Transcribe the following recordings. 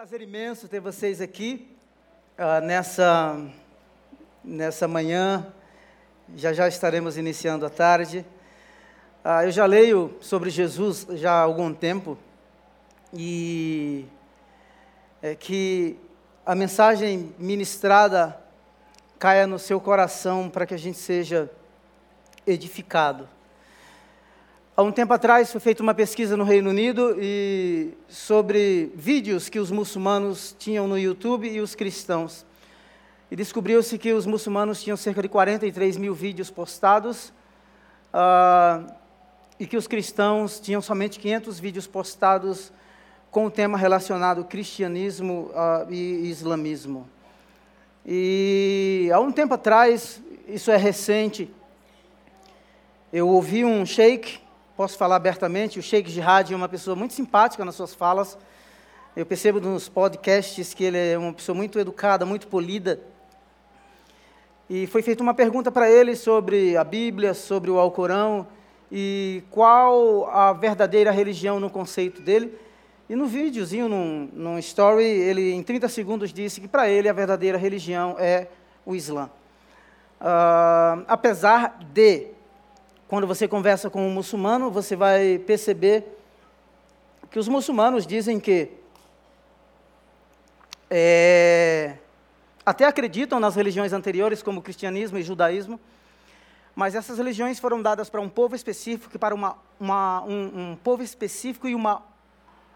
prazer imenso ter vocês aqui uh, nessa, nessa manhã. Já já estaremos iniciando a tarde. Uh, eu já leio sobre Jesus já há algum tempo e é que a mensagem ministrada caia no seu coração para que a gente seja edificado. Há um tempo atrás foi feita uma pesquisa no Reino Unido e sobre vídeos que os muçulmanos tinham no YouTube e os cristãos. E descobriu-se que os muçulmanos tinham cerca de 43 mil vídeos postados uh, e que os cristãos tinham somente 500 vídeos postados com o tema relacionado cristianismo uh, e islamismo. E há um tempo atrás, isso é recente, eu ouvi um sheik posso falar abertamente, o Sheikh Jihad é uma pessoa muito simpática nas suas falas. Eu percebo nos podcasts que ele é uma pessoa muito educada, muito polida. E foi feita uma pergunta para ele sobre a Bíblia, sobre o Alcorão e qual a verdadeira religião no conceito dele. E no videozinho, num, num story, ele em 30 segundos disse que para ele a verdadeira religião é o Islã. Uh, apesar de quando você conversa com um muçulmano, você vai perceber que os muçulmanos dizem que é, até acreditam nas religiões anteriores, como cristianismo e judaísmo, mas essas religiões foram dadas para um povo específico, para uma, uma, um, um, povo específico e, uma,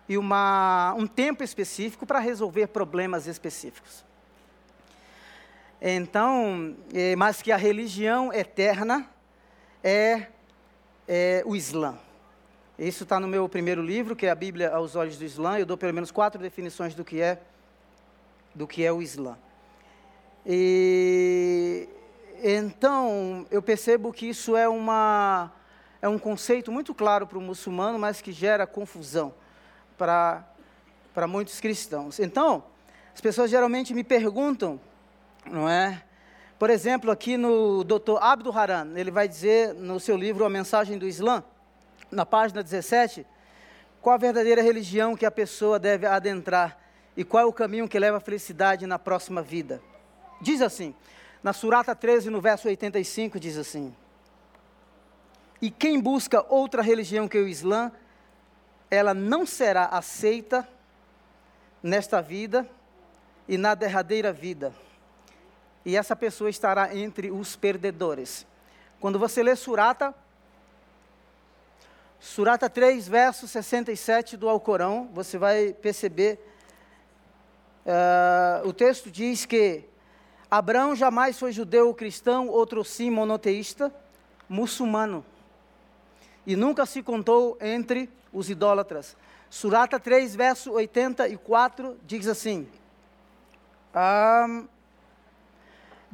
e um tempo específico para resolver problemas específicos. Então, é, mas que a religião eterna é, é o Islã. Isso está no meu primeiro livro, que é a Bíblia aos olhos do Islã. Eu dou pelo menos quatro definições do que é, do que é o Islã. E então eu percebo que isso é uma é um conceito muito claro para o muçulmano, mas que gera confusão para para muitos cristãos. Então as pessoas geralmente me perguntam, não é? Por exemplo, aqui no Dr. Abdul Haran, ele vai dizer no seu livro A Mensagem do Islã, na página 17, qual a verdadeira religião que a pessoa deve adentrar e qual é o caminho que leva à felicidade na próxima vida. Diz assim, na Surata 13, no verso 85, diz assim: E quem busca outra religião que o Islã, ela não será aceita nesta vida e na derradeira vida e essa pessoa estará entre os perdedores. Quando você lê Surata, Surata 3, verso 67 do Alcorão, você vai perceber, uh, o texto diz que Abraão jamais foi judeu ou cristão, outro sim monoteísta, muçulmano. E nunca se contou entre os idólatras. Surata 3, verso 84, diz assim: um,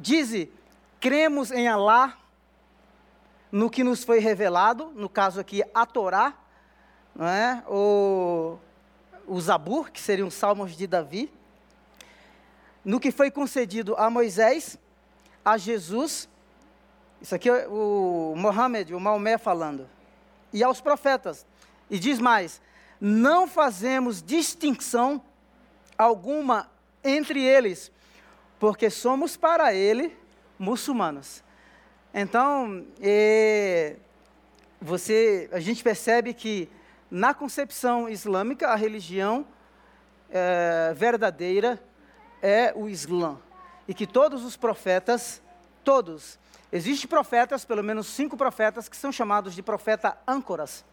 Dize, cremos em Alá, no que nos foi revelado, no caso aqui a Torá, não é? o, o Zabur, que seriam os salmos de Davi, no que foi concedido a Moisés, a Jesus, isso aqui é o Mohammed, o Maomé falando, e aos profetas. E diz mais: não fazemos distinção alguma entre eles, porque somos para ele muçulmanos. Então, é, você, a gente percebe que na concepção islâmica a religião é, verdadeira é o Islã e que todos os profetas, todos, existem profetas, pelo menos cinco profetas que são chamados de profeta âncoras.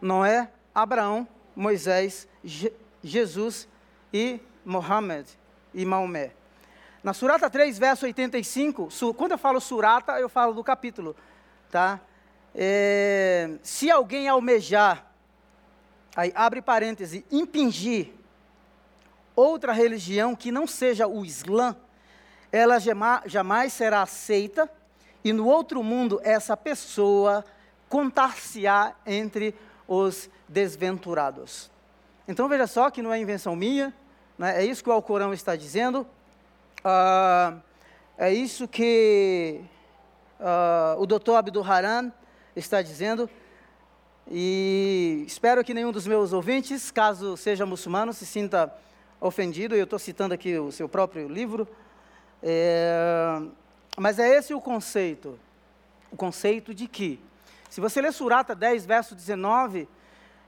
Noé, Abraão, Moisés, Je Jesus e Mohammed e Maomé. Na Surata 3, verso 85, quando eu falo Surata, eu falo do capítulo, tá? É, se alguém almejar, aí abre parêntese, impingir outra religião que não seja o Islã, ela jamais será aceita, e no outro mundo essa pessoa contar-se-á entre os desventurados. Então veja só que não é invenção minha, né? é isso que o Alcorão está dizendo, ah, é isso que ah, o doutor Abdul Haran está dizendo. E espero que nenhum dos meus ouvintes, caso seja muçulmano, se sinta ofendido. Eu estou citando aqui o seu próprio livro. É, mas é esse o conceito. O conceito de que, se você ler Surata 10, verso 19,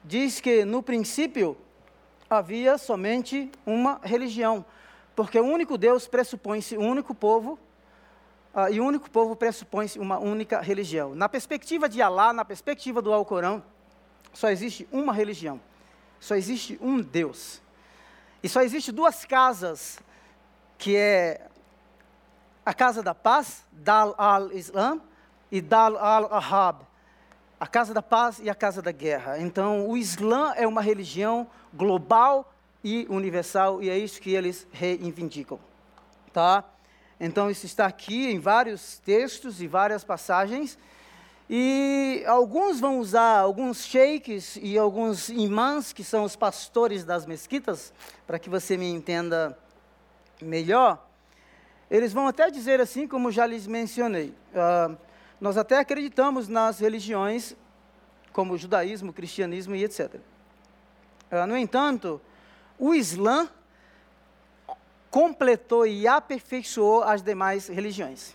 diz que no princípio havia somente uma religião, porque o único Deus pressupõe-se um único povo, uh, e o único povo pressupõe-se uma única religião. Na perspectiva de Alá, na perspectiva do Alcorão, só existe uma religião, só existe um Deus. E só existe duas casas, que é a casa da paz, Dal al-Islam, e Dal al-Ahab, a casa da paz e a casa da guerra. Então, o Islã é uma religião global e universal, e é isso que eles reivindicam. Tá? Então, isso está aqui em vários textos e várias passagens. E alguns vão usar, alguns sheiks e alguns imãs, que são os pastores das mesquitas, para que você me entenda melhor. Eles vão até dizer assim, como já lhes mencionei. Uh, nós até acreditamos nas religiões, como o judaísmo, o cristianismo e etc. Uh, ah, no entanto, o Islã completou e aperfeiçoou as demais religiões.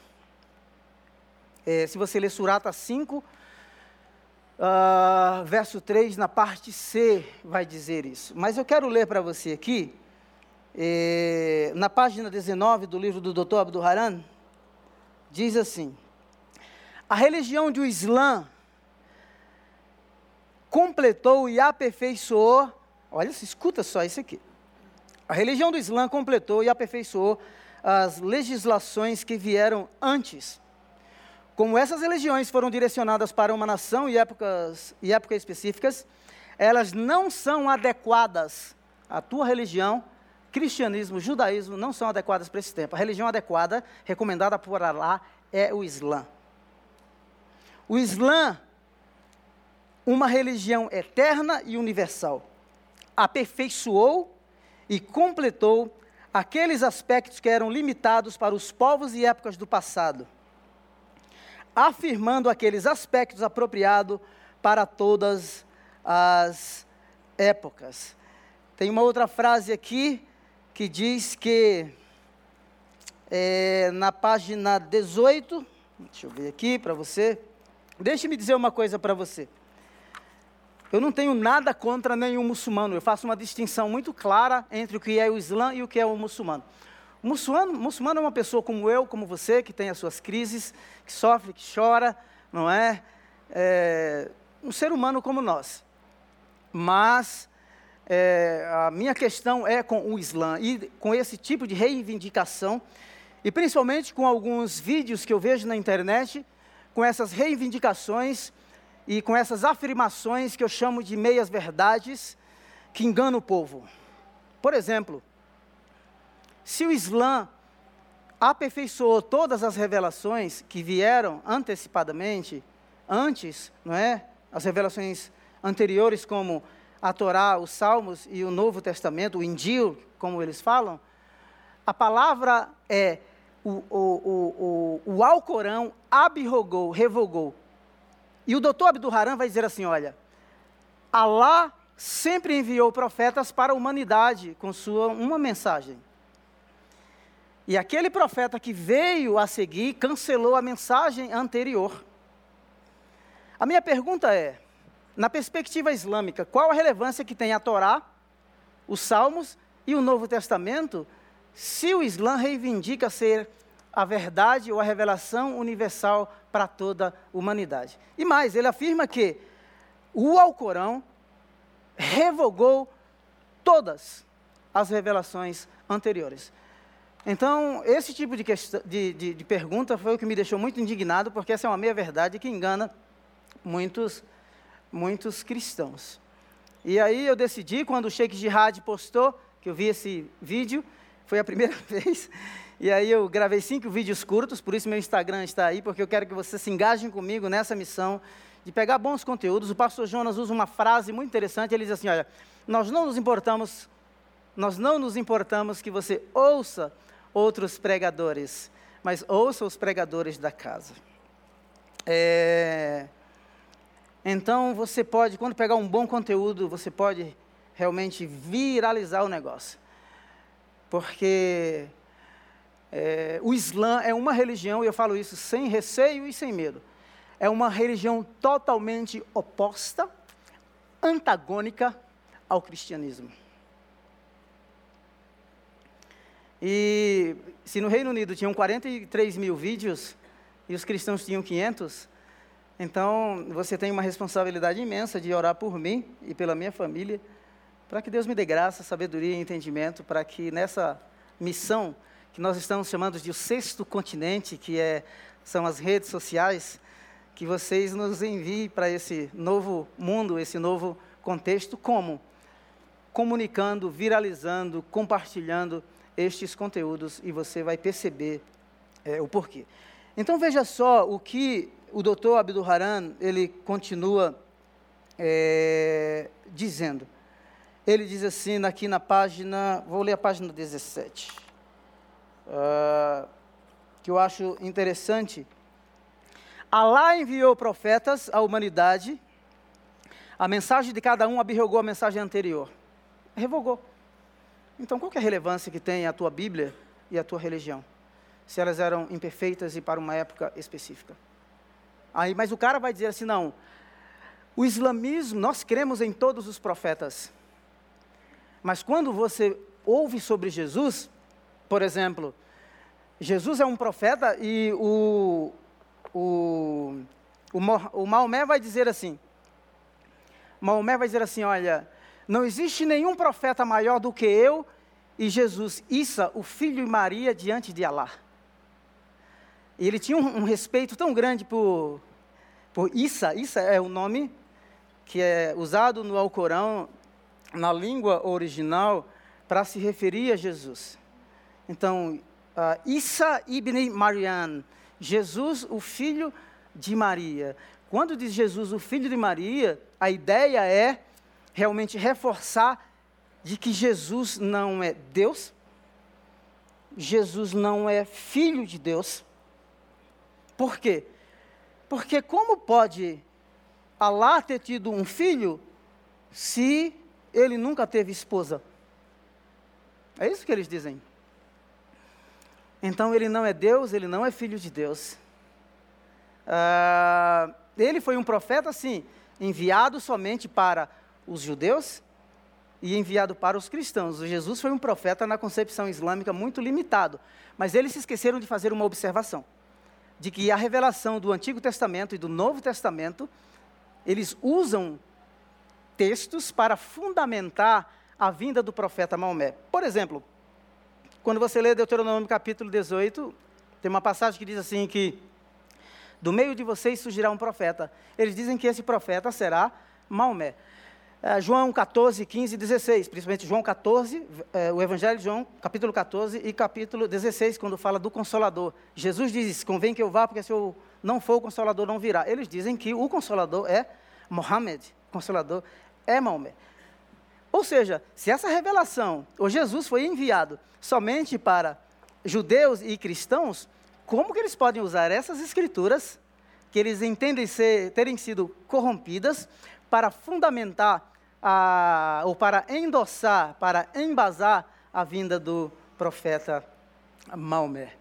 É, se você ler Surata 5, uh, ah, verso 3, na parte C, vai dizer isso. Mas eu quero ler para você aqui, é, na página 19 do livro do Dr. Abdul Haran, diz assim: A religião do Islã completou e aperfeiçoou, olha, escuta só isso aqui. A religião do Islã completou e aperfeiçoou as legislações que vieram antes. Como essas religiões foram direcionadas para uma nação e épocas, e épocas específicas, elas não são adequadas. A tua religião, cristianismo, judaísmo, não são adequadas para esse tempo. A religião adequada, recomendada por Allah, é o Islã. O Islã, uma religião eterna e universal, aperfeiçoou e completou aqueles aspectos que eram limitados para os povos e épocas do passado, afirmando aqueles aspectos apropriados para todas as épocas. Tem uma outra frase aqui que diz que é, na página 18, deixa eu ver aqui para você. Deixe-me dizer uma coisa para você. Eu não tenho nada contra nenhum muçulmano. Eu faço uma distinção muito clara entre o que é o Islã e o que é o muçulmano. O muçulmano, o muçulmano é uma pessoa como eu, como você, que tem as suas crises, que sofre, que chora, não é? é um ser humano como nós. Mas é, a minha questão é com o Islã e com esse tipo de reivindicação, e principalmente com alguns vídeos que eu vejo na internet, com essas reivindicações e com essas afirmações que eu chamo de meias verdades que enganam o povo. Por exemplo, se o Islã aperfeiçoou todas as revelações que vieram antecipadamente, antes, não é? As revelações anteriores, como a Torá, os Salmos e o Novo Testamento, o Indil, como eles falam, a palavra é o, o, o, o, o Alcorão abrogou, revogou e o doutor Abdul Haram vai dizer assim: olha, Alá sempre enviou profetas para a humanidade com sua uma mensagem. E aquele profeta que veio a seguir cancelou a mensagem anterior. A minha pergunta é: na perspectiva islâmica, qual a relevância que tem a Torá, os Salmos e o Novo Testamento, se o Islã reivindica ser a verdade ou a revelação universal para toda a humanidade. E mais, ele afirma que o Alcorão revogou todas as revelações anteriores. Então, esse tipo de, de, de, de, pergunta foi o que me deixou muito indignado, porque essa é uma meia-verdade que engana muitos, muitos cristãos. E aí eu decidi, quando o Sheikh Jihad postou, que eu vi esse vídeo, foi a primeira vez, e aí eu gravei cinco vídeos curtos, por isso meu Instagram está aí, porque eu quero que vocês se engajem comigo nessa missão de pegar bons conteúdos. O pastor Jonas usa uma frase muito interessante, ele diz assim, olha, nós não nos importamos, nós não nos importamos que você ouça outros pregadores, mas ouça os pregadores da casa. É... Então você pode, quando pegar um bom conteúdo, você pode realmente viralizar o negócio. Porque é, o Islã é uma religião, e eu falo isso sem receio e sem medo, é uma religião totalmente oposta, antagônica ao cristianismo. E se no Reino Unido tinham 43 mil vídeos e os cristãos tinham 500, então você tem uma responsabilidade imensa de orar por mim e pela minha família, para que Deus me dê graça, sabedoria e entendimento, para que nessa missão que nós estamos chamando de o sexto continente, que é, são as redes sociais, que vocês nos enviem para esse novo mundo, esse novo contexto, como? Comunicando, viralizando, compartilhando estes conteúdos e você vai perceber é, o porquê. Então veja só o que o doutor Abdul Haran, ele continua é, dizendo. Ele diz assim, aqui na página, vou ler a página 17, uh, ah, que eu acho interessante. Alá enviou profetas à humanidade, a mensagem de cada um abrogou a mensagem anterior. Revogou. Então, qual é a relevância que tem a tua Bíblia e a tua religião? Se elas eram imperfeitas e para uma época específica. Aí, mas o cara vai dizer assim: não, o islamismo, nós cremos em todos os profetas. Mas quando você ouve sobre Jesus, por exemplo, Jesus é um profeta e o, o, o, o Maomé vai dizer assim: Maomé vai dizer assim: olha, não existe nenhum profeta maior do que eu e Jesus, Issa, o filho de Maria, diante de Alá. E ele tinha um, um respeito tão grande por, por Issa. Issa é o nome que é usado no Alcorão, na língua original, para se referir a Jesus. Então, uh, Issa ibn Marian, Jesus, o filho de Maria. Quando diz Jesus, o filho de Maria, a ideia é realmente reforçar de que Jesus não é Deus, Jesus não é filho de Deus. Por quê? Porque como pode Alá ter tido um filho se ele nunca teve esposa? É isso que eles dizem. Então ele não é Deus, ele não é filho de Deus. Ah, ele foi um profeta, sim, enviado somente para os judeus e enviado para os cristãos. Jesus foi um profeta na concepção islâmica muito limitado, mas eles se esqueceram de fazer uma observação, de que a revelação do Antigo Testamento e do Novo Testamento, eles usam textos para fundamentar a vinda do profeta Maomé. Por exemplo, quando você lê Deuteronômio capítulo 18, tem uma passagem que diz assim que do meio de vocês surgirá um profeta. Eles dizem que esse profeta será Maomé. É, João 14, 15 e 16, principalmente João 14, é, o Evangelho de João, capítulo 14 e capítulo 16, quando fala do Consolador. Jesus diz: convém que eu vá, porque se eu não for, o Consolador não virá. Eles dizem que o Consolador é Mohammed, Consolador é Maomé. Ou seja, se essa revelação, ou Jesus foi enviado somente para judeus e cristãos, como que eles podem usar essas escrituras, que eles entendem ser, terem sido corrompidas, para fundamentar a, ou para endossar, para embasar a vinda do profeta Maomé.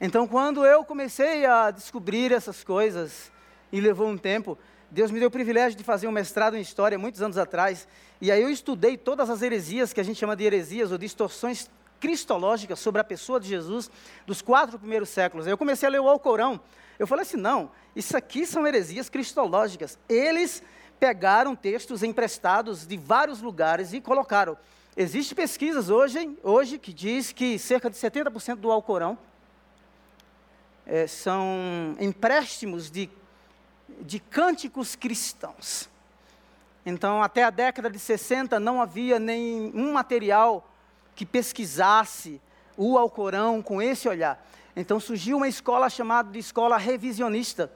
Então, quando eu comecei a descobrir essas coisas, e levou um tempo, Deus me deu o privilégio de fazer um mestrado em História muitos anos atrás, e aí eu estudei todas as heresias, que a gente chama de heresias ou distorções cristológicas sobre a pessoa de Jesus dos quatro primeiros séculos. Aí eu comecei a ler o Alcorão. Eu falei assim: não, isso aqui são heresias cristológicas. Eles pegaram textos emprestados de vários lugares e colocaram. Existem pesquisas hoje, hoje que diz que cerca de 70% do Alcorão é, são empréstimos de, de cânticos cristãos. Então, até a década de 60 não havia nenhum material que pesquisasse o Alcorão com esse olhar. Então surgiu uma escola chamada de escola revisionista.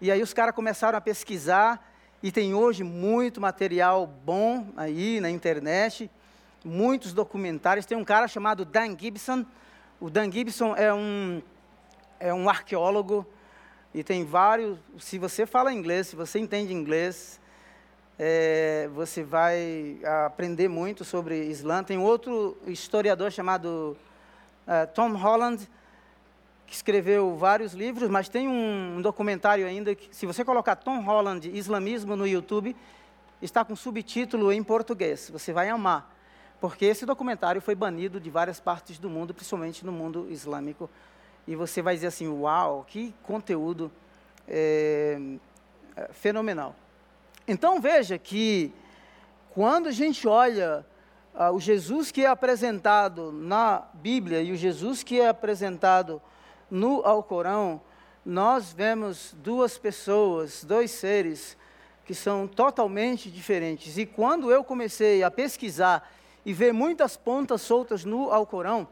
E aí os caras começaram a pesquisar e tem hoje muito material bom aí na internet, muitos documentários. Tem um cara chamado Dan Gibson. O Dan Gibson é um, é um arqueólogo E tem vários. Se você fala inglês, se você entende inglês, é, você vai aprender muito sobre Islã. Tem outro historiador chamado uh, Tom Holland, que escreveu vários livros, mas tem um, um documentário ainda que, se você colocar Tom Holland Islamismo no YouTube, está com subtítulo em português. Você vai amar, porque esse documentário foi banido de várias partes do mundo, principalmente no mundo islâmico. E você vai dizer assim: Uau, que conteúdo é, fenomenal. Então veja que quando a gente olha ah, o Jesus que é apresentado na Bíblia e o Jesus que é apresentado no Alcorão, nós vemos duas pessoas, dois seres que são totalmente diferentes. E quando eu comecei a pesquisar e ver muitas pontas soltas no Alcorão,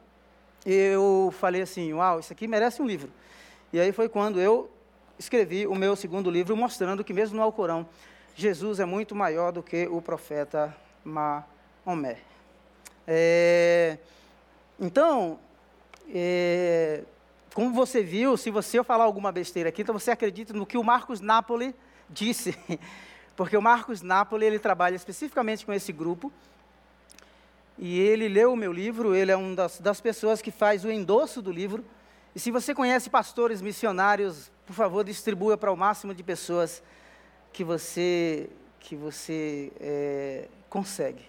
eu falei assim: Uau, isso aqui merece um livro. E aí foi quando eu escrevi o meu segundo livro, mostrando que, mesmo no Alcorão, Jesus é muito maior do que o profeta Maomé. É, então, é, como você viu, se você falar alguma besteira aqui, então você acredita no que o Marcos Napoli disse, porque o Marcos Napoli ele trabalha especificamente com esse grupo e ele leu o meu livro. Ele é uma das, das pessoas que faz o endosso do livro. E se você conhece pastores missionários, por favor, distribua para o máximo de pessoas que você que você é, consegue.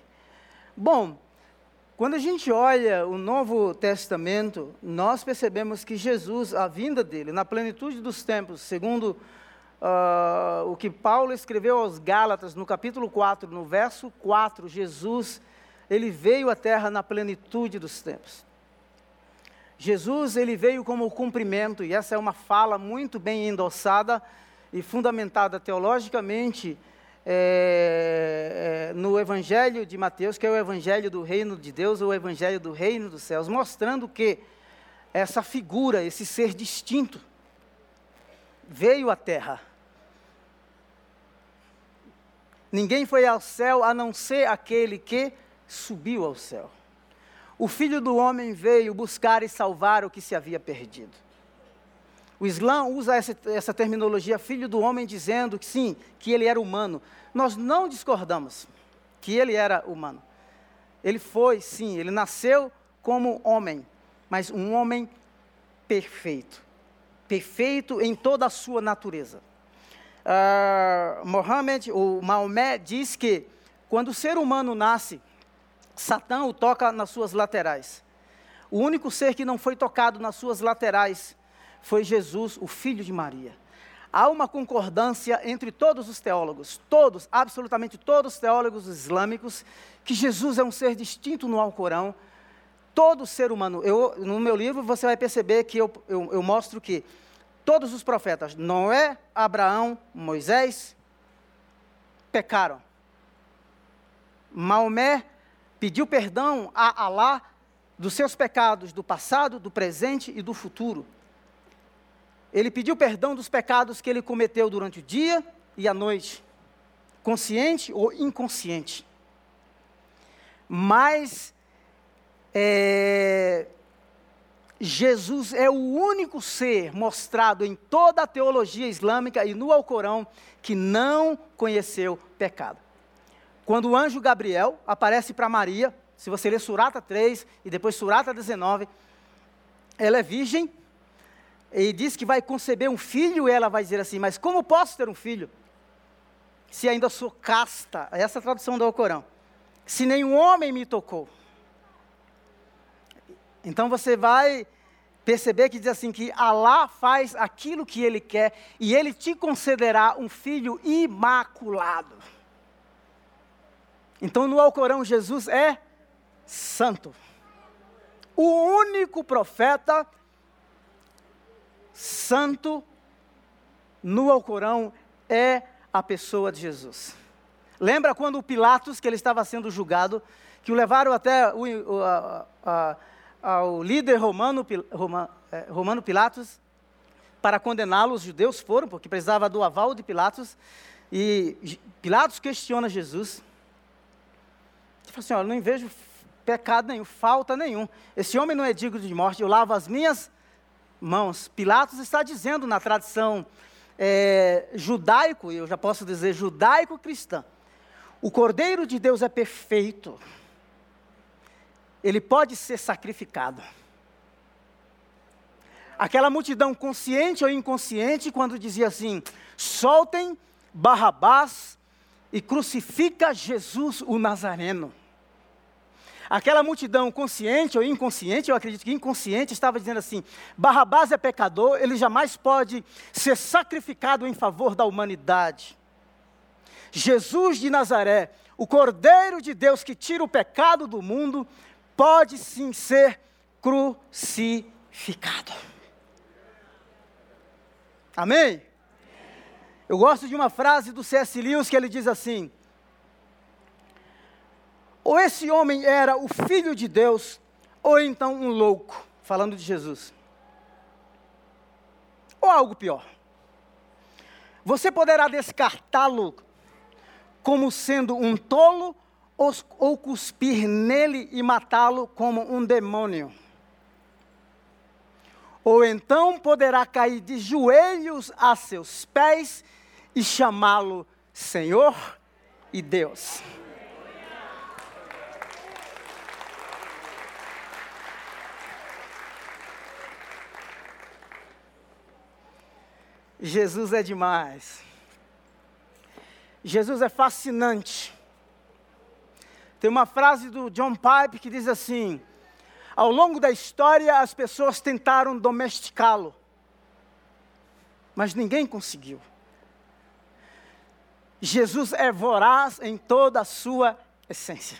Bom, quando a gente olha o Novo Testamento, nós percebemos que Jesus, a vinda dele, na plenitude dos tempos, segundo uh, o que Paulo escreveu aos Gálatas, no capítulo 4, no verso 4, Jesus, ele veio à terra na plenitude dos tempos. Jesus, ele veio como cumprimento, e essa é uma fala muito bem endossada e fundamentada teologicamente é, é, no Evangelho de Mateus, que é o Evangelho do Reino de Deus, ou o Evangelho do Reino dos Céus, mostrando que essa figura, esse ser distinto, veio à terra. Ninguém foi ao céu a não ser aquele que subiu ao céu. O filho do homem veio buscar e salvar o que se havia perdido. O Islã usa essa, essa, terminologia filho do homem, dizendo que sim, que ele era humano. Nós não discordamos que ele era humano. Ele foi, sim, ele nasceu como homem, mas um homem perfeito. Perfeito em toda a sua natureza. Uh, Mohammed, ou Maomé, diz que quando o ser humano nasce, Satã o toca nas suas laterais. O único ser que não foi tocado nas suas laterais foi Jesus, o filho de Maria. Há uma concordância entre todos os teólogos, todos, absolutamente todos os teólogos islâmicos, que Jesus é um ser distinto no Alcorão. Todo ser humano, eu, no meu livro você vai perceber que eu, eu, eu mostro que todos os profetas, Noé, Abraão, Moisés, pecaram. Maomé pediu perdão a Alá dos seus pecados do passado, do presente e do futuro. Ele pediu perdão dos pecados que ele cometeu durante o dia e a noite, consciente ou inconsciente. Mas é, Jesus é o único ser mostrado em toda a teologia islâmica e no Alcorão que não conheceu pecado. Quando o anjo Gabriel aparece para Maria, se você ler Surata 3 e depois Surata 19, ela é virgem e diz que vai conceber um filho, e ela vai dizer assim: Mas como posso ter um filho? Se ainda sou casta. Essa é a tradução do Alcorão. Se nenhum homem me tocou. Então você vai perceber que diz assim: que Alá faz aquilo que ele quer e ele te concederá um filho imaculado. Então no Alcorão Jesus é santo. O único profeta santo no Alcorão é a pessoa de Jesus. Lembra quando o Pilatos, que ele estava sendo julgado, que o levaram até o, o, a, a, ao líder romano, Roma, é, romano Pilatos, para condená-lo, os judeus foram, porque precisava do aval de Pilatos, e Pilatos questiona Jesus, fala assim: olha, não vejo pecado nenhum, falta nenhum. Esse homem não é digno de morte, eu lavo as minhas mãos. Pilatos está dizendo na tradição é, judaico, eu já posso dizer judaico-cristã, o Cordeiro de Deus é perfeito, ele pode ser sacrificado. Aquela multidão consciente ou inconsciente, quando dizia assim: soltem Barrabás e crucifica Jesus o Nazareno. Aquela multidão consciente ou inconsciente, eu acredito que inconsciente, estava dizendo assim: Barrabás é pecador, ele jamais pode ser sacrificado em favor da humanidade. Jesus de Nazaré, o Cordeiro de Deus que tira o pecado do mundo, pode sim ser crucificado. Amém? Eu gosto de uma frase do C.S. Lewis que ele diz assim: ou esse homem era o filho de Deus, ou então um louco, falando de Jesus. Ou algo pior. Você poderá descartá-lo como sendo um tolo ou, cuspir nele e matá-lo como um demônio. Ou então poderá cair de joelhos a seus pés e chamá-lo Senhor e Deus. Jesus é demais. Jesus é fascinante. Tem uma frase do John Pipe que diz assim: Ao longo da história, as pessoas tentaram domesticá-lo, mas ninguém conseguiu. Jesus é voraz em toda a sua essência.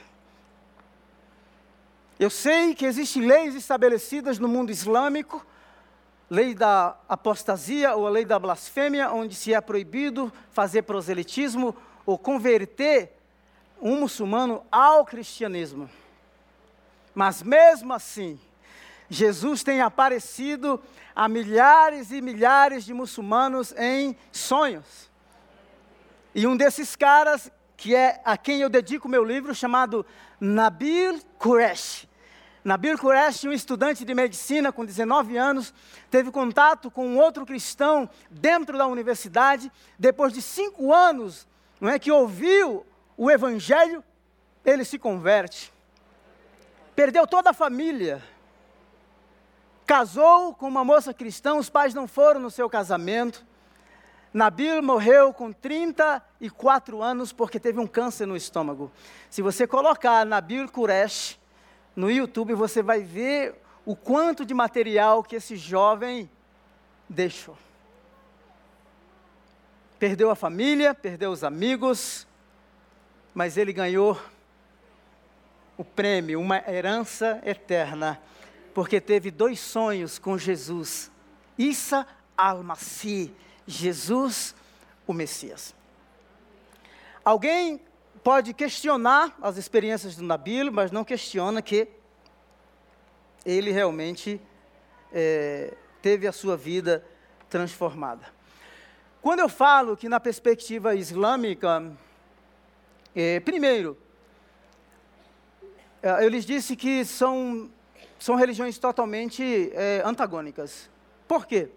Eu sei que existem leis estabelecidas no mundo islâmico lei da apostasia ou a lei da blasfêmia, onde se é proibido fazer proselitismo ou converter um muçulmano ao cristianismo. Mas mesmo assim, Jesus tem aparecido a milhares e milhares de muçulmanos em sonhos. E um desses caras, que é a quem eu dedico meu livro, chamado Nabil Qureshi, Nabil Quresh, um estudante de medicina com 19 anos, teve contato com um outro cristão dentro da universidade. Depois de cinco anos, não é que ouviu o evangelho, ele se converte. Perdeu toda a família. Casou com uma moça cristã, os pais não foram no seu casamento. Nabil morreu com 34 anos porque teve um câncer no estômago. Se você colocar Nabil Quresh no YouTube você vai ver o quanto de material que esse jovem deixou. Perdeu a família, perdeu os amigos, mas ele ganhou o prêmio, uma herança eterna, porque teve dois sonhos com Jesus. Issa al-Masih, Jesus, o Messias. Alguém pode questionar as experiências do Nabil, mas não questiona que ele realmente é, teve a sua vida transformada. Quando eu falo que na perspectiva islâmica, é, primeiro, eu lhes disse que são, são religiões totalmente é, antagônicas. Por quê?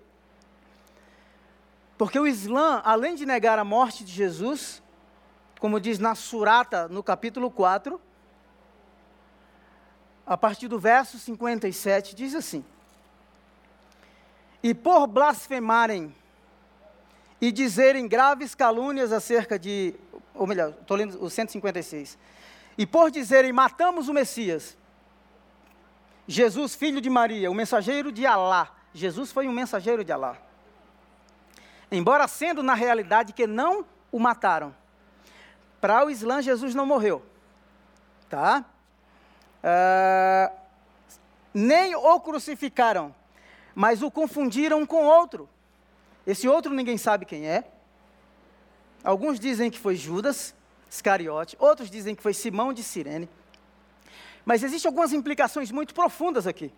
Porque o Islã, além de negar a morte de Jesus, como diz na Surata, no capítulo 4, a partir do verso 57, diz assim: E por blasfemarem e dizerem graves calúnias acerca de. Ou melhor, estou lendo o 156. E por dizerem matamos o Messias, Jesus, filho de Maria, o mensageiro de Alá. Jesus foi um mensageiro de Alá. Embora sendo na realidade que não o mataram para o Islã, Jesus não morreu. Tá? Uh, nem o crucificaram, mas o confundiram com outro. Esse outro ninguém sabe quem é. Alguns dizem que foi Judas Iscariote, outros dizem que foi Simão de Cirene. Mas existem algumas implicações muito profundas aqui.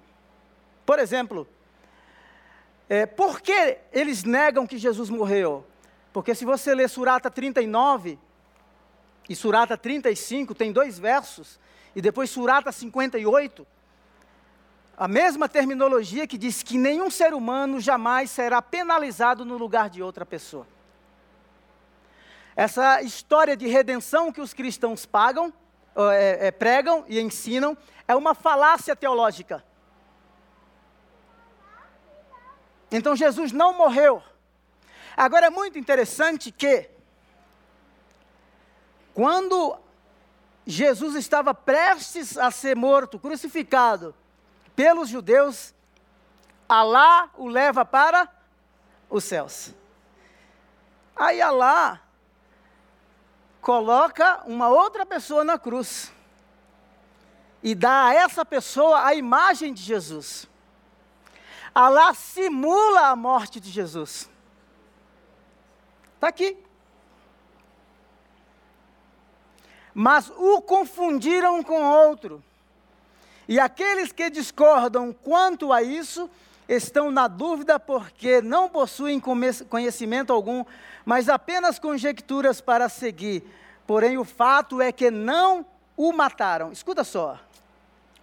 Por exemplo, é, por que eles negam que Jesus morreu? Porque se você ler Surata 39, e Surata 35 tem dois versos, e depois Surata 58, a mesma terminologia que diz que nenhum ser humano jamais será penalizado no lugar de outra pessoa. Essa história de redenção que os cristãos pagam, é, é, pregam e ensinam é uma falácia teológica. Então Jesus não morreu. Agora é muito interessante que, quando Jesus estava prestes a ser morto, crucificado pelos judeus, Alá o leva para os céus. Aí Alá coloca uma outra pessoa na cruz e dá a essa pessoa a imagem de Jesus. Alá simula a morte de Jesus. Está aqui. Mas o confundiram com outro. E aqueles que discordam quanto a isso estão na dúvida porque não possuem conhecimento algum, mas apenas conjecturas para seguir. Porém, o fato é que não o mataram. Escuta só.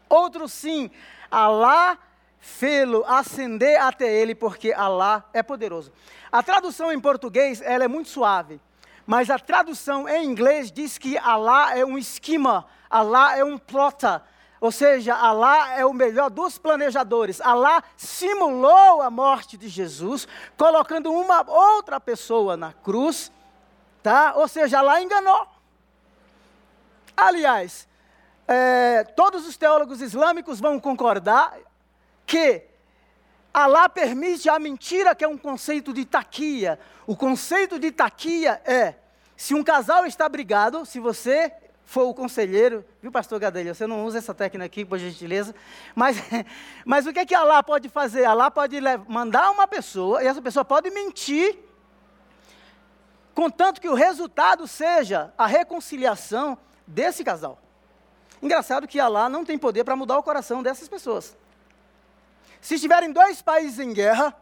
Outro sim, Alá fê-lo ascender até ele, porque Alá é poderoso. A tradução em português ela é muito suave, mas a tradução em inglês diz que Alá é um esquema, Alá é um plota, ou seja, Alá é o melhor dos planejadores. Alá simulou a morte de Jesus, colocando uma outra pessoa na cruz, tá? Ou seja, Alá enganou. Aliás, é, todos os teólogos islâmicos vão concordar que Alá permite a mentira, que é um conceito de taquia. O conceito de taquia é: se um casal está brigado, se você for o conselheiro, viu, pastor Gadelha? Você não usa essa técnica aqui, por gentileza. Mas, mas o que é que Allah pode fazer? Allah pode mandar uma pessoa, e essa pessoa pode mentir, contanto que o resultado seja a reconciliação desse casal. Engraçado que Allah não tem poder para mudar o coração dessas pessoas. Se estiverem dois países em guerra,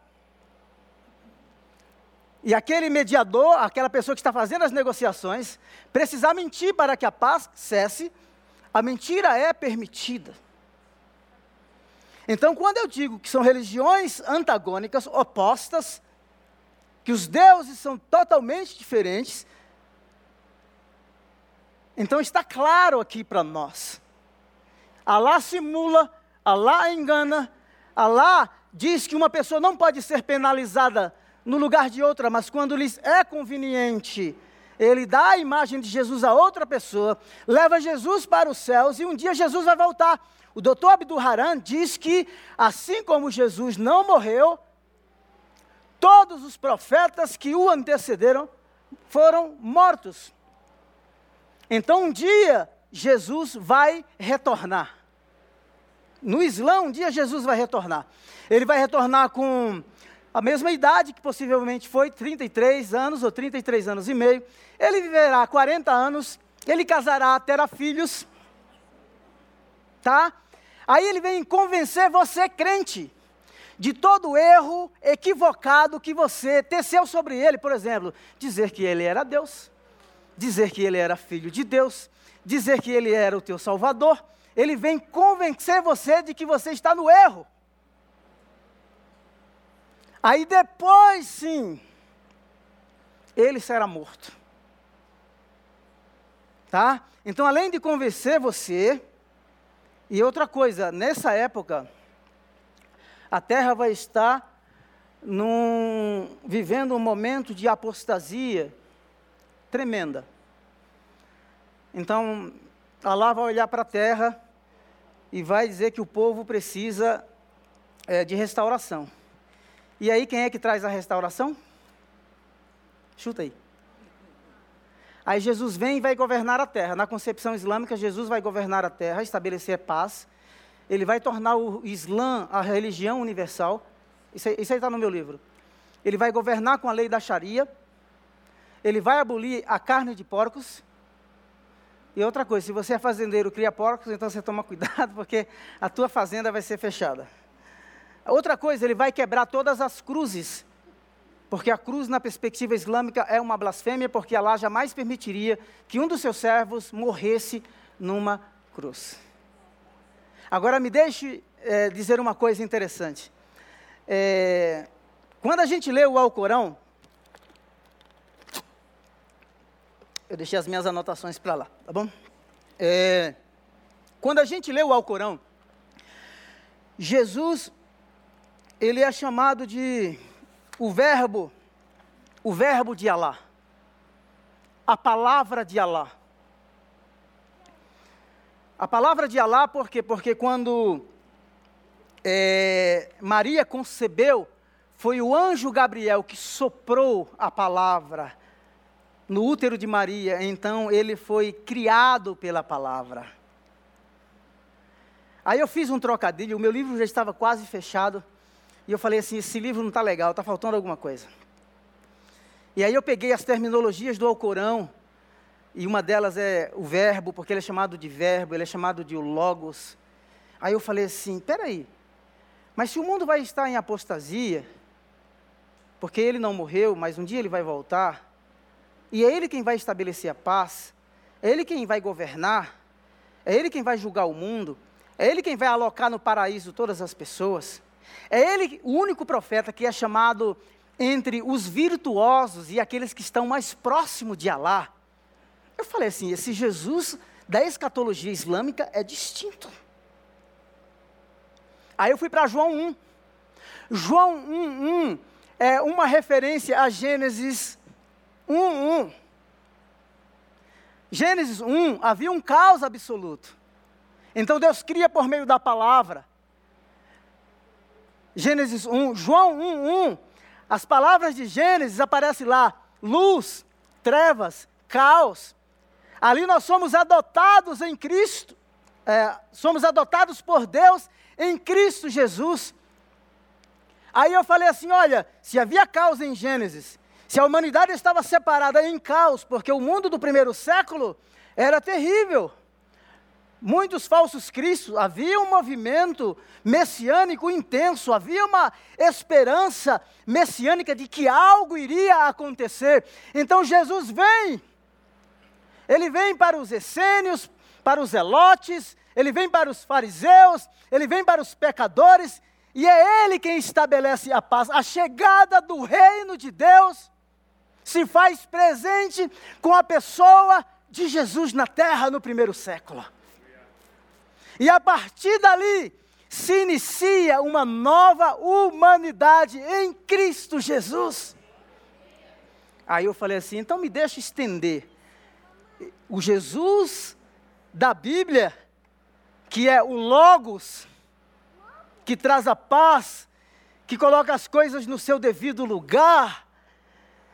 e aquele mediador, aquela pessoa que está fazendo as negociações, precisar mentir para que a paz cesse, a mentira é permitida. Então, quando eu digo que são religiões antagônicas, opostas, que os deuses são totalmente diferentes, então está claro aqui para nós. Alá simula, Alá engana, Alá diz que uma pessoa não pode ser penalizada no lugar de outra, mas quando lhes é conveniente, ele dá a imagem de Jesus a outra pessoa, leva Jesus para os céus e um dia Jesus vai voltar. O doutor Abdul Haran diz que, assim como Jesus não morreu, todos os profetas que o antecederam foram mortos. Então um dia Jesus vai retornar. No Islã, um dia Jesus vai retornar. Ele vai retornar com a mesma idade que possivelmente foi, 33 anos ou 33 anos e meio. Ele viverá 40 anos, ele casará, terá filhos, tá? Aí ele vem convencer você, crente, de todo erro equivocado que você teceu sobre ele, por exemplo, dizer que ele era Deus, dizer que ele era filho de Deus, dizer que ele era o teu salvador. Ele vem convencer você de que você está no erro. Aí depois sim, ele será morto. Tá? Então, além de convencer você, e outra coisa, nessa época, a terra vai estar num, vivendo um momento de apostasia tremenda. Então, Allah vai olhar para a terra e vai dizer que o povo precisa é, de restauração. E aí, quem é que traz a restauração? Chuta aí. Aí Jesus vem e vai governar a terra. Na concepção islâmica, Jesus vai governar a terra, estabelecer paz. Ele vai tornar o Islã a religião universal. Isso aí está no meu livro. Ele vai governar com a lei da Sharia. Ele vai abolir a carne de porcos. E outra coisa, se você é fazendeiro, cria porcos, então você toma cuidado, porque a tua fazenda vai ser fechada. Outra coisa, ele vai quebrar todas as cruzes, porque a cruz, na perspectiva islâmica, é uma blasfêmia, porque Allah jamais permitiria que um dos seus servos morresse numa cruz. Agora, me deixe é, dizer uma coisa interessante. É, quando a gente lê o Alcorão, eu deixei as minhas anotações para lá, tá bom? É, quando a gente lê o Alcorão, Jesus, ele é chamado de o verbo, o verbo de Alá, a palavra de Alá. A palavra de Alá, por quê? Porque quando é, Maria concebeu, foi o anjo Gabriel que soprou a palavra no útero de Maria, então ele foi criado pela palavra. Aí eu fiz um trocadilho, o meu livro já estava quase fechado, e eu falei assim: esse livro não está legal, está faltando alguma coisa. E aí eu peguei as terminologias do Alcorão, e uma delas é o verbo, porque ele é chamado de verbo, ele é chamado de logos. Aí eu falei assim: peraí, mas se o mundo vai estar em apostasia, porque ele não morreu, mas um dia ele vai voltar, e é ele quem vai estabelecer a paz, é ele quem vai governar, é ele quem vai julgar o mundo, é ele quem vai alocar no paraíso todas as pessoas. É ele o único profeta que é chamado entre os virtuosos e aqueles que estão mais próximos de Alá. Eu falei assim: esse Jesus da escatologia islâmica é distinto. Aí eu fui para João 1. João 1, 1 é uma referência a Gênesis 1, 1. Gênesis 1 havia um caos absoluto. Então Deus cria por meio da palavra. Gênesis 1, João 1, 1. As palavras de Gênesis aparecem lá: luz, trevas, caos. Ali nós somos adotados em Cristo. É, somos adotados por Deus em Cristo Jesus. Aí eu falei assim: olha, se havia caos em Gênesis, se a humanidade estava separada em caos, porque o mundo do primeiro século era terrível. Muitos falsos cristos, havia um movimento messiânico intenso, havia uma esperança messiânica de que algo iria acontecer. Então Jesus vem, ele vem para os essênios, para os elotes, ele vem para os fariseus, ele vem para os pecadores, e é ele quem estabelece a paz. A chegada do reino de Deus se faz presente com a pessoa de Jesus na terra no primeiro século. E a partir dali se inicia uma nova humanidade em Cristo Jesus. Aí eu falei assim: então me deixa estender. O Jesus da Bíblia, que é o Logos, que traz a paz, que coloca as coisas no seu devido lugar,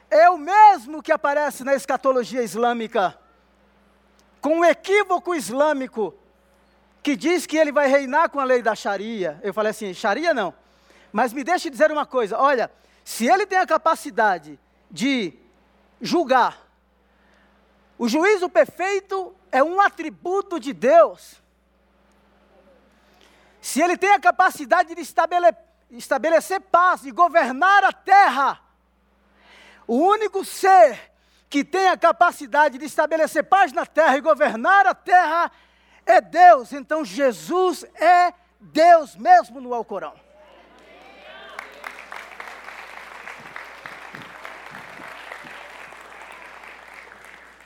é o mesmo que aparece na escatologia islâmica, com um equívoco islâmico, que diz que ele vai reinar com a lei da Sharia. Eu falei assim: Sharia não. Mas me deixe dizer uma coisa: olha, se ele tem a capacidade de julgar, o juízo perfeito é um atributo de Deus. Se ele tem a capacidade de estabelecer, estabelecer paz e governar a terra, o único ser que tem a capacidade de estabelecer paz na terra e governar a terra é Deus. Então Jesus é Deus mesmo no Alcorão.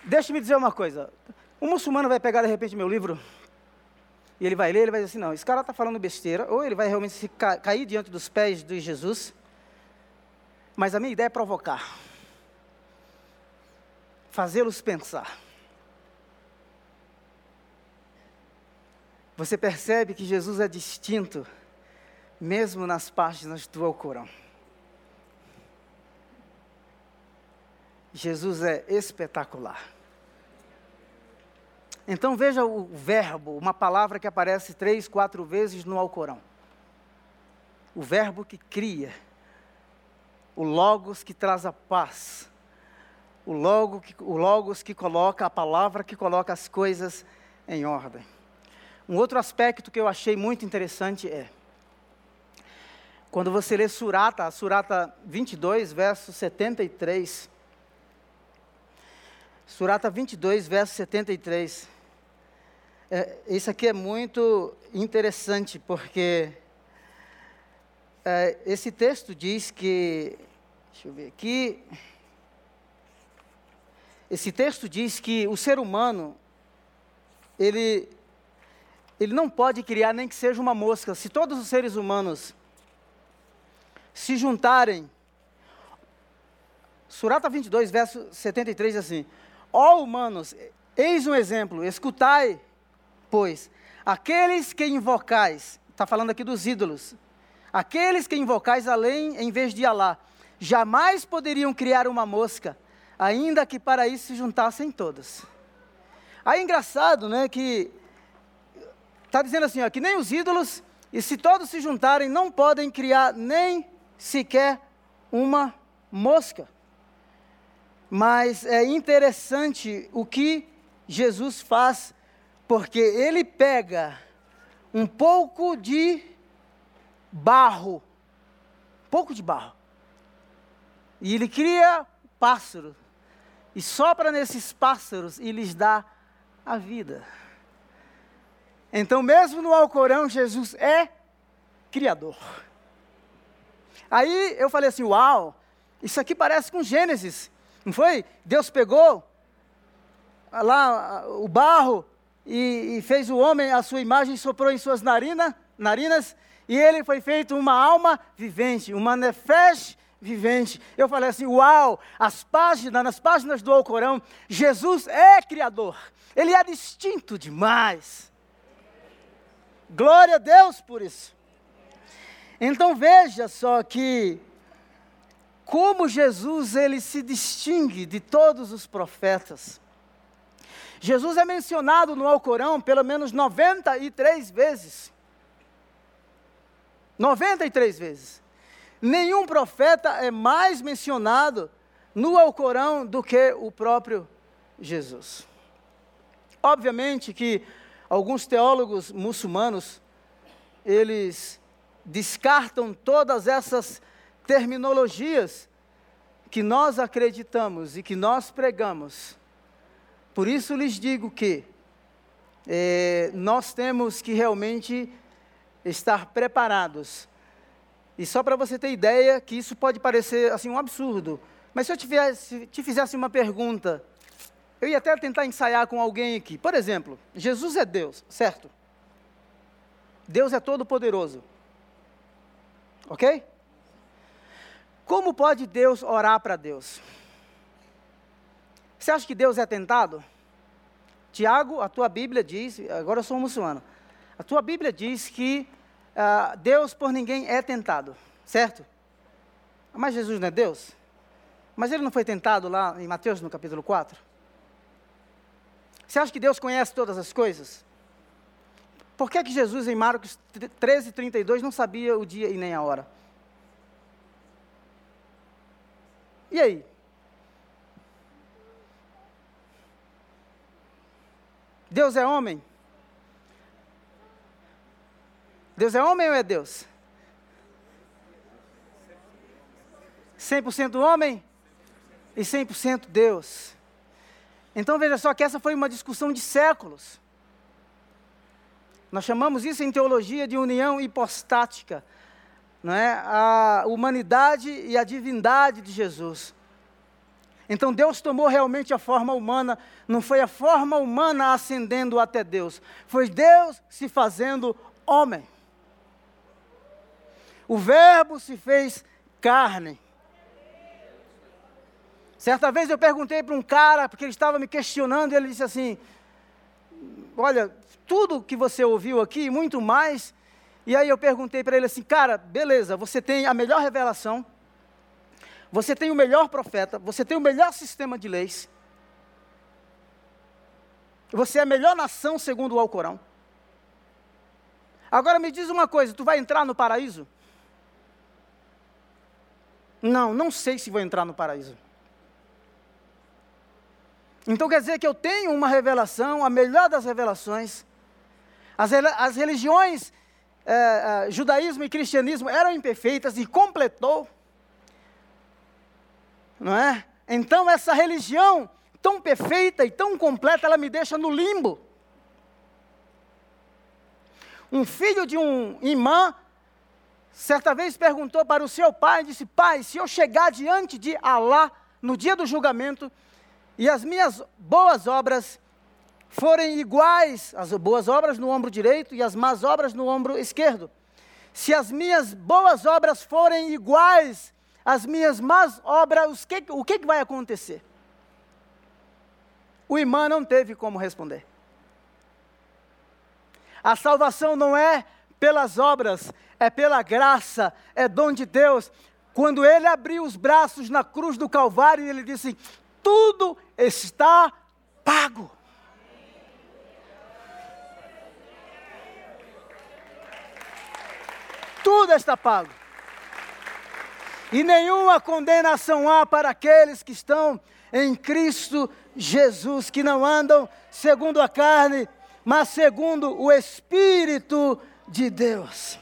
Deixa-me dizer uma coisa. Um muçulmano vai pegar de repente meu livro e ele vai ler, ele vai dizer assim, não, esse cara está falando besteira, ou ele vai realmente se ca cair diante dos pés de Jesus, mas a minha ideia é provocar fazê-los pensar. Você percebe que Jesus é distinto, mesmo nas páginas do Alcorão. Jesus é espetacular. Então veja o verbo, uma palavra que aparece três, quatro vezes no Alcorão. O verbo que cria, o Logos que traz a paz, o, logo que, o Logos que coloca a palavra que coloca as coisas em ordem. Um outro aspecto que eu achei muito interessante é, quando você lê Surata, Surata 22, verso 73. Surata 22, verso 73. É, isso aqui é muito interessante, porque é, esse texto diz que. Deixa eu ver aqui. Esse texto diz que o ser humano, ele, ele não pode criar nem que seja uma mosca. Se todos os seres humanos se juntarem, Surata 22, verso 73 diz assim: Ó humanos, eis um exemplo, escutai, pois, aqueles que invocais, está falando aqui dos ídolos, aqueles que invocais além em vez de Alá, jamais poderiam criar uma mosca, ainda que para isso se juntassem todos. Aí é engraçado, né, que está dizendo assim, ó, que nem os ídolos, e se todos se juntarem, não podem criar nem sequer uma mosca. Mas é interessante o que Jesus faz, porque ele pega um pouco de barro, pouco de barro, e ele cria pássaro, e sopra nesses pássaros e lhes dá a vida. Então, mesmo no Alcorão, Jesus é criador. Aí eu falei assim: Uau, isso aqui parece com Gênesis, não foi? Deus pegou lá o barro e, e fez o homem a sua imagem, soprou em suas narina, narinas, e ele foi feito uma alma vivente, uma nefesh vivente. Eu falei assim: uau, as páginas, nas páginas do Alcorão, Jesus é criador. Ele é distinto demais. Glória a Deus por isso. Então veja só que como Jesus ele se distingue de todos os profetas. Jesus é mencionado no Alcorão pelo menos 93 vezes. 93 vezes. Nenhum profeta é mais mencionado no Alcorão do que o próprio Jesus. Obviamente que alguns teólogos muçulmanos, eles descartam todas essas terminologias que nós acreditamos e que nós pregamos. Por isso lhes digo que é, nós temos que realmente estar preparados e só para você ter ideia que isso pode parecer assim um absurdo, mas se eu tivesse, te fizesse uma pergunta, eu ia até tentar ensaiar com alguém aqui. Por exemplo, Jesus é Deus, certo? Deus é todo poderoso. OK? Como pode Deus orar para Deus? Você acha que Deus é tentado? Tiago, a tua Bíblia diz, agora eu sou muçulmano, a tua Bíblia diz que ah, Deus por ninguém é tentado, certo? Mas Jesus não é Deus? Mas ele não foi tentado lá em Mateus no capítulo 4? Você acha que Deus conhece todas as coisas? Por que, que Jesus em Marcos 13, 32 não sabia o dia e nem a hora? E aí? Deus é homem? Deus é homem ou é Deus? 100% homem e 100% Deus. Então veja só que essa foi uma discussão de séculos. Nós chamamos isso em teologia de união hipostática, não é? A humanidade e a divindade de Jesus. Então Deus tomou realmente a forma humana, não foi a forma humana ascendendo até Deus, foi Deus se fazendo homem. O Verbo se fez carne. Certa vez eu perguntei para um cara, porque ele estava me questionando, e ele disse assim: Olha, tudo que você ouviu aqui, muito mais. E aí eu perguntei para ele assim: Cara, beleza, você tem a melhor revelação, você tem o melhor profeta, você tem o melhor sistema de leis, você é a melhor nação segundo o Alcorão. Agora me diz uma coisa: tu vai entrar no paraíso? Não, não sei se vou entrar no paraíso. Então quer dizer que eu tenho uma revelação, a melhor das revelações. As, as religiões, é, é, judaísmo e cristianismo eram imperfeitas e completou. Não é? Então essa religião tão perfeita e tão completa, ela me deixa no limbo. Um filho de um imã, certa vez perguntou para o seu pai disse: Pai, se eu chegar diante de Alá no dia do julgamento e as minhas boas obras forem iguais, as boas obras no ombro direito e as más obras no ombro esquerdo, se as minhas boas obras forem iguais às minhas más obras, o que, o que vai acontecer? O imã não teve como responder. A salvação não é pelas obras, é pela graça, é dom de Deus. Quando ele abriu os braços na cruz do Calvário, ele disse: Tudo está pago. tudo está pago. E nenhuma condenação há para aqueles que estão em Cristo Jesus, que não andam segundo a carne, mas segundo o Espírito de Deus.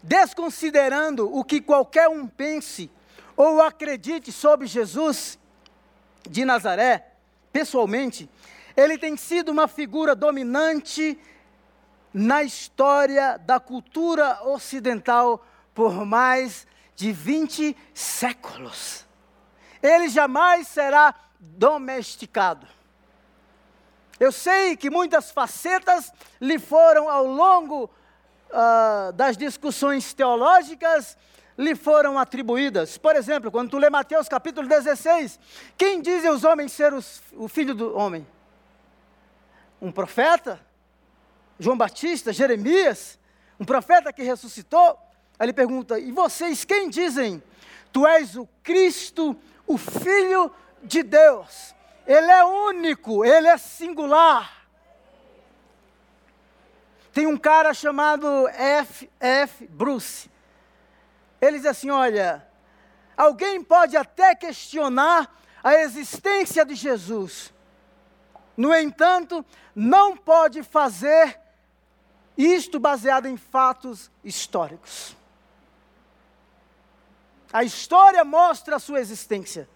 Desconsiderando o que qualquer um pense ou acredite sobre Jesus de Nazaré, pessoalmente, ele tem sido uma figura dominante na história da cultura ocidental por mais de 20 séculos. Ele jamais será domesticado. Eu sei que muitas facetas lhe foram ao longo uh, das discussões teológicas lhe foram atribuídas. Por exemplo, quando tu lê Mateus capítulo 16, quem dizem os homens ser os, o filho do homem? Um profeta? João Batista, Jeremias, um profeta que ressuscitou, aí ele pergunta: E vocês quem dizem? Tu és o Cristo, o Filho de Deus. Ele é único, ele é singular. Tem um cara chamado F. F. Bruce. Ele diz assim: Olha, alguém pode até questionar a existência de Jesus. No entanto, não pode fazer isto baseado em fatos históricos. A história mostra a sua existência.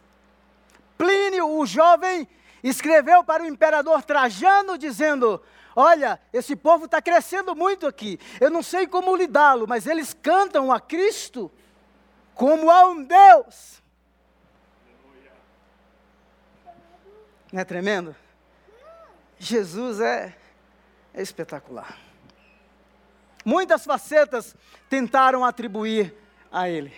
Plínio, o jovem, escreveu para o imperador Trajano dizendo: Olha, esse povo está crescendo muito aqui. Eu não sei como lidá-lo, mas eles cantam a Cristo como a um Deus. Não é tremendo? Jesus é, é espetacular. Muitas facetas tentaram atribuir a ele.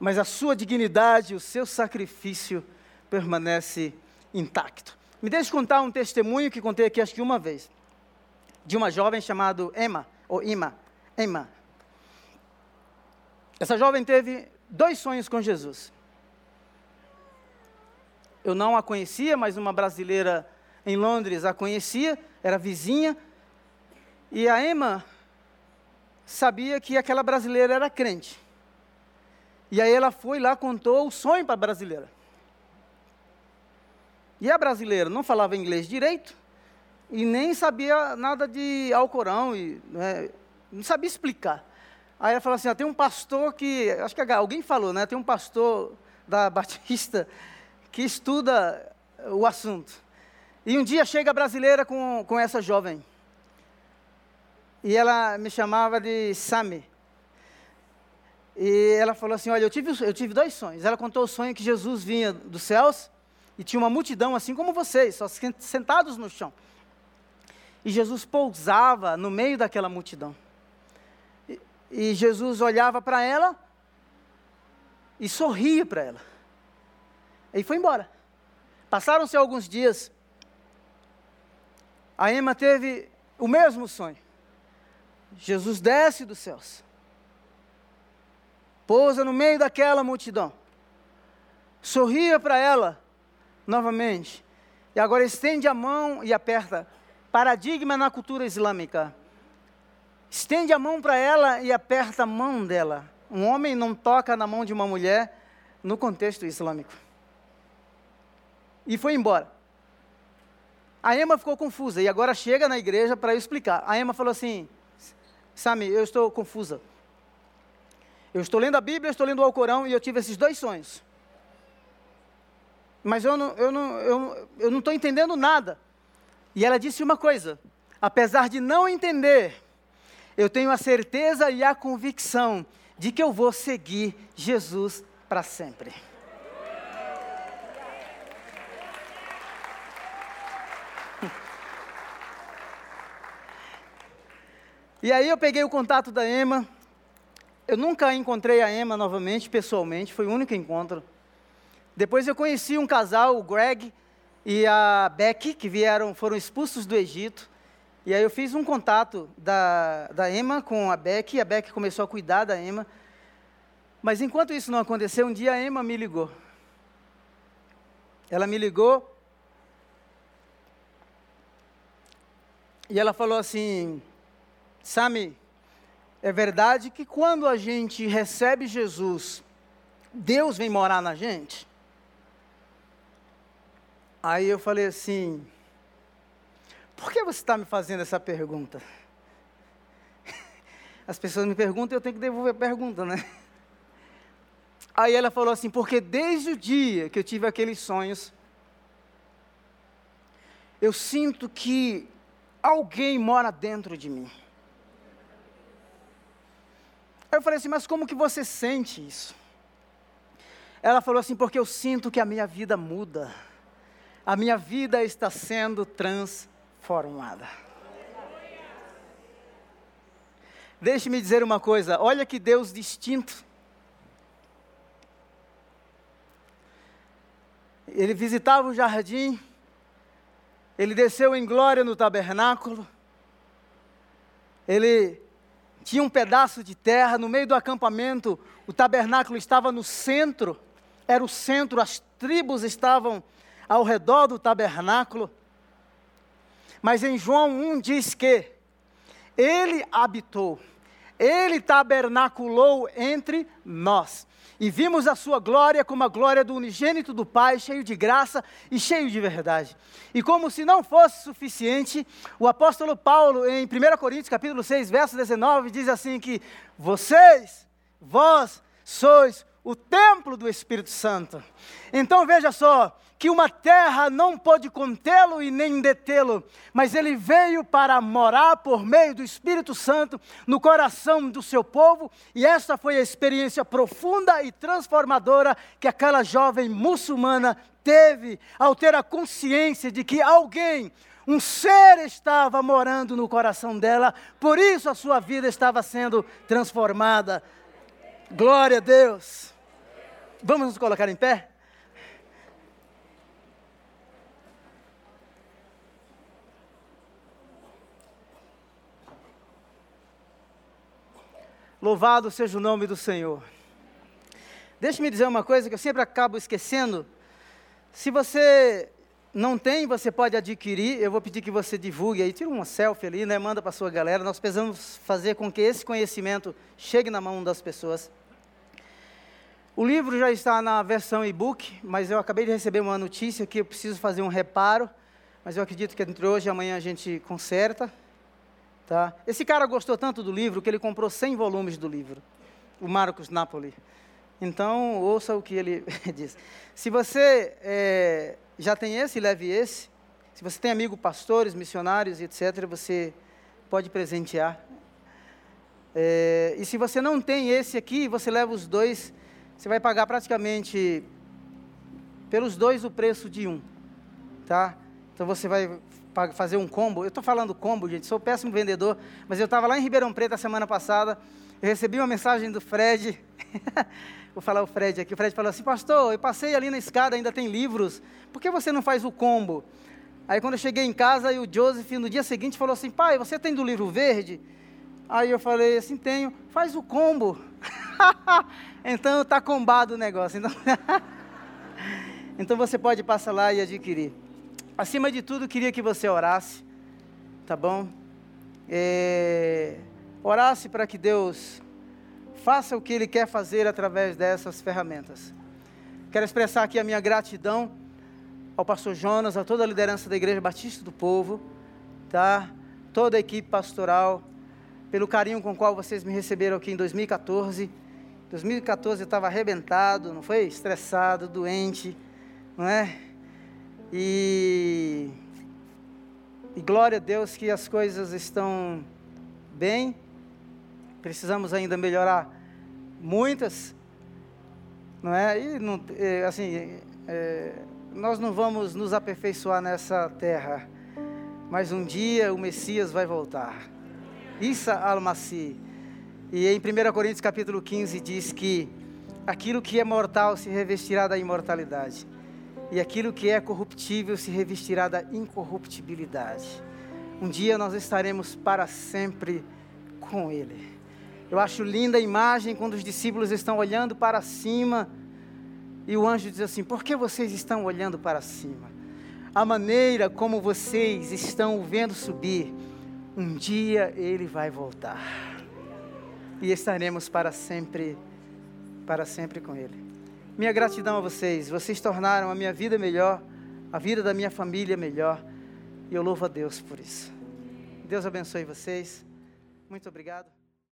Mas a sua dignidade, o seu sacrifício permanece intacto. Me deixe contar um testemunho que contei aqui acho que uma vez. De uma jovem chamada Emma, ou Ima, Emma. Essa jovem teve dois sonhos com Jesus. Eu não a conhecia, mas uma brasileira em Londres a conhecia, era vizinha, e a Emma sabia que aquela brasileira era crente. E aí ela foi lá, contou o sonho para a brasileira. E a brasileira não falava inglês direito e nem sabia nada de Alcorão, e, né, não sabia explicar. Aí ela falou assim: tem um pastor que, acho que alguém falou, né? Tem um pastor da Batista que estuda o assunto. E um dia chega a brasileira com, com essa jovem. E ela me chamava de Sami. E ela falou assim: Olha, eu tive, eu tive dois sonhos. Ela contou o sonho que Jesus vinha dos céus e tinha uma multidão assim como vocês, só sentados no chão. E Jesus pousava no meio daquela multidão. E, Jesus olhava para ela e sorria para ela. E foi embora. Passaram-se alguns dias. A Emma teve o mesmo sonho. Jesus desce dos céus, pousa no meio daquela multidão, sorria para ela novamente, e agora estende a mão e aperta. Paradigma na cultura islâmica. Estende a mão para ela e aperta a mão dela. Um homem não toca na mão de uma mulher no contexto islâmico. E foi embora. A Emma ficou confusa e agora chega na igreja para eu explicar. A Emma falou assim: Sami, eu estou confusa. Eu estou lendo a Bíblia, estou lendo o Alcorão e eu tive esses dois sonhos. Mas eu não estou eu não, eu, eu não entendendo nada. E ela disse uma coisa: apesar de não entender, eu tenho a certeza e a convicção de que eu vou seguir Jesus para sempre. E aí eu peguei o contato da Emma. Eu nunca encontrei a Emma novamente, pessoalmente, foi o único encontro. Depois eu conheci um casal, o Greg e a Becky, que vieram, foram expulsos do Egito. E aí eu fiz um contato da, da Emma com a Becky, e a Becky começou a cuidar da Emma. Mas enquanto isso não aconteceu, um dia a Emma me ligou. Ela me ligou e ela falou assim: Sami, é verdade que quando a gente recebe Jesus, Deus vem morar na gente? Aí eu falei assim: por que você está me fazendo essa pergunta? As pessoas me perguntam e eu tenho que devolver a pergunta, né? Aí ela falou assim: porque desde o dia que eu tive aqueles sonhos, eu sinto que alguém mora dentro de mim. Aí eu falei assim, mas como que você sente isso? Ela falou assim, porque eu sinto que a minha vida muda. A minha vida está sendo transformada. Deixe-me dizer uma coisa, olha que Deus distinto. Ele visitava o jardim, ele desceu em glória no tabernáculo, ele tinha um pedaço de terra no meio do acampamento, o tabernáculo estava no centro, era o centro, as tribos estavam ao redor do tabernáculo. Mas em João 1 diz que ele habitou, ele tabernaculou entre nós e vimos a sua glória como a glória do unigênito do Pai, cheio de graça e cheio de verdade. E como se não fosse suficiente, o apóstolo Paulo, em 1 Coríntios capítulo 6, verso 19, diz assim que vocês, vós sois o templo do Espírito Santo. Então veja só, que uma terra não pôde contê-lo e nem detê-lo, mas ele veio para morar por meio do Espírito Santo no coração do seu povo, e essa foi a experiência profunda e transformadora que aquela jovem muçulmana teve ao ter a consciência de que alguém um ser estava morando no coração dela, por isso a sua vida estava sendo transformada. Glória a Deus. Vamos nos colocar em pé? Louvado seja o nome do Senhor. Deixe-me dizer uma coisa que eu sempre acabo esquecendo. Se você não tem, você pode adquirir. Eu vou pedir que você divulgue aí, tira uma selfie ali, né? Manda para sua galera. Nós precisamos fazer com que esse conhecimento chegue na mão das pessoas. O livro já está na versão e-book, mas eu acabei de receber uma notícia que eu preciso fazer um reparo, mas eu acredito que entre hoje e amanhã a gente conserta. Tá? Esse cara gostou tanto do livro que ele comprou 100 volumes do livro, o Marcos Napoli. Então, ouça o que ele diz. Se você é, já tem esse, leve esse. Se você tem amigo pastores, missionários, etc., você pode presentear. É, e se você não tem esse aqui, você leva os dois, você vai pagar praticamente pelos dois o preço de um. Tá? Então você vai para fazer um combo. Eu estou falando combo, gente, sou péssimo vendedor, mas eu estava lá em Ribeirão Preto a semana passada, eu recebi uma mensagem do Fred, vou falar o Fred aqui, o Fred falou assim, pastor, eu passei ali na escada, ainda tem livros, por que você não faz o combo? Aí quando eu cheguei em casa, o Joseph, no dia seguinte, falou assim, pai, você tem do livro verde? Aí eu falei assim, tenho, faz o combo. então está combado o negócio. Então, então você pode passar lá e adquirir. Acima de tudo, queria que você orasse, tá bom? É, orasse para que Deus faça o que Ele quer fazer através dessas ferramentas. Quero expressar aqui a minha gratidão ao pastor Jonas, a toda a liderança da Igreja Batista do Povo, tá? Toda a equipe pastoral, pelo carinho com o qual vocês me receberam aqui em 2014. 2014 eu estava arrebentado, não foi? Estressado, doente, não é? E E glória a Deus que as coisas estão bem. Precisamos ainda melhorar muitas, não é? E não, é, assim, é, nós não vamos nos aperfeiçoar nessa terra, mas um dia o Messias vai voltar. Issa al-Masih. E em 1 Coríntios capítulo 15 diz que aquilo que é mortal se revestirá da imortalidade e aquilo que é corruptível se revestirá da incorruptibilidade. Um dia nós estaremos para sempre com Ele. Eu acho linda a imagem quando os discípulos estão olhando para cima e o anjo diz assim: Por que vocês estão olhando para cima? A maneira como vocês estão o vendo subir, um dia ele vai voltar e estaremos para sempre, para sempre com Ele. Minha gratidão a vocês. Vocês tornaram a minha vida melhor, a vida da minha família melhor. E eu louvo a Deus por isso. Deus abençoe vocês. Muito obrigado.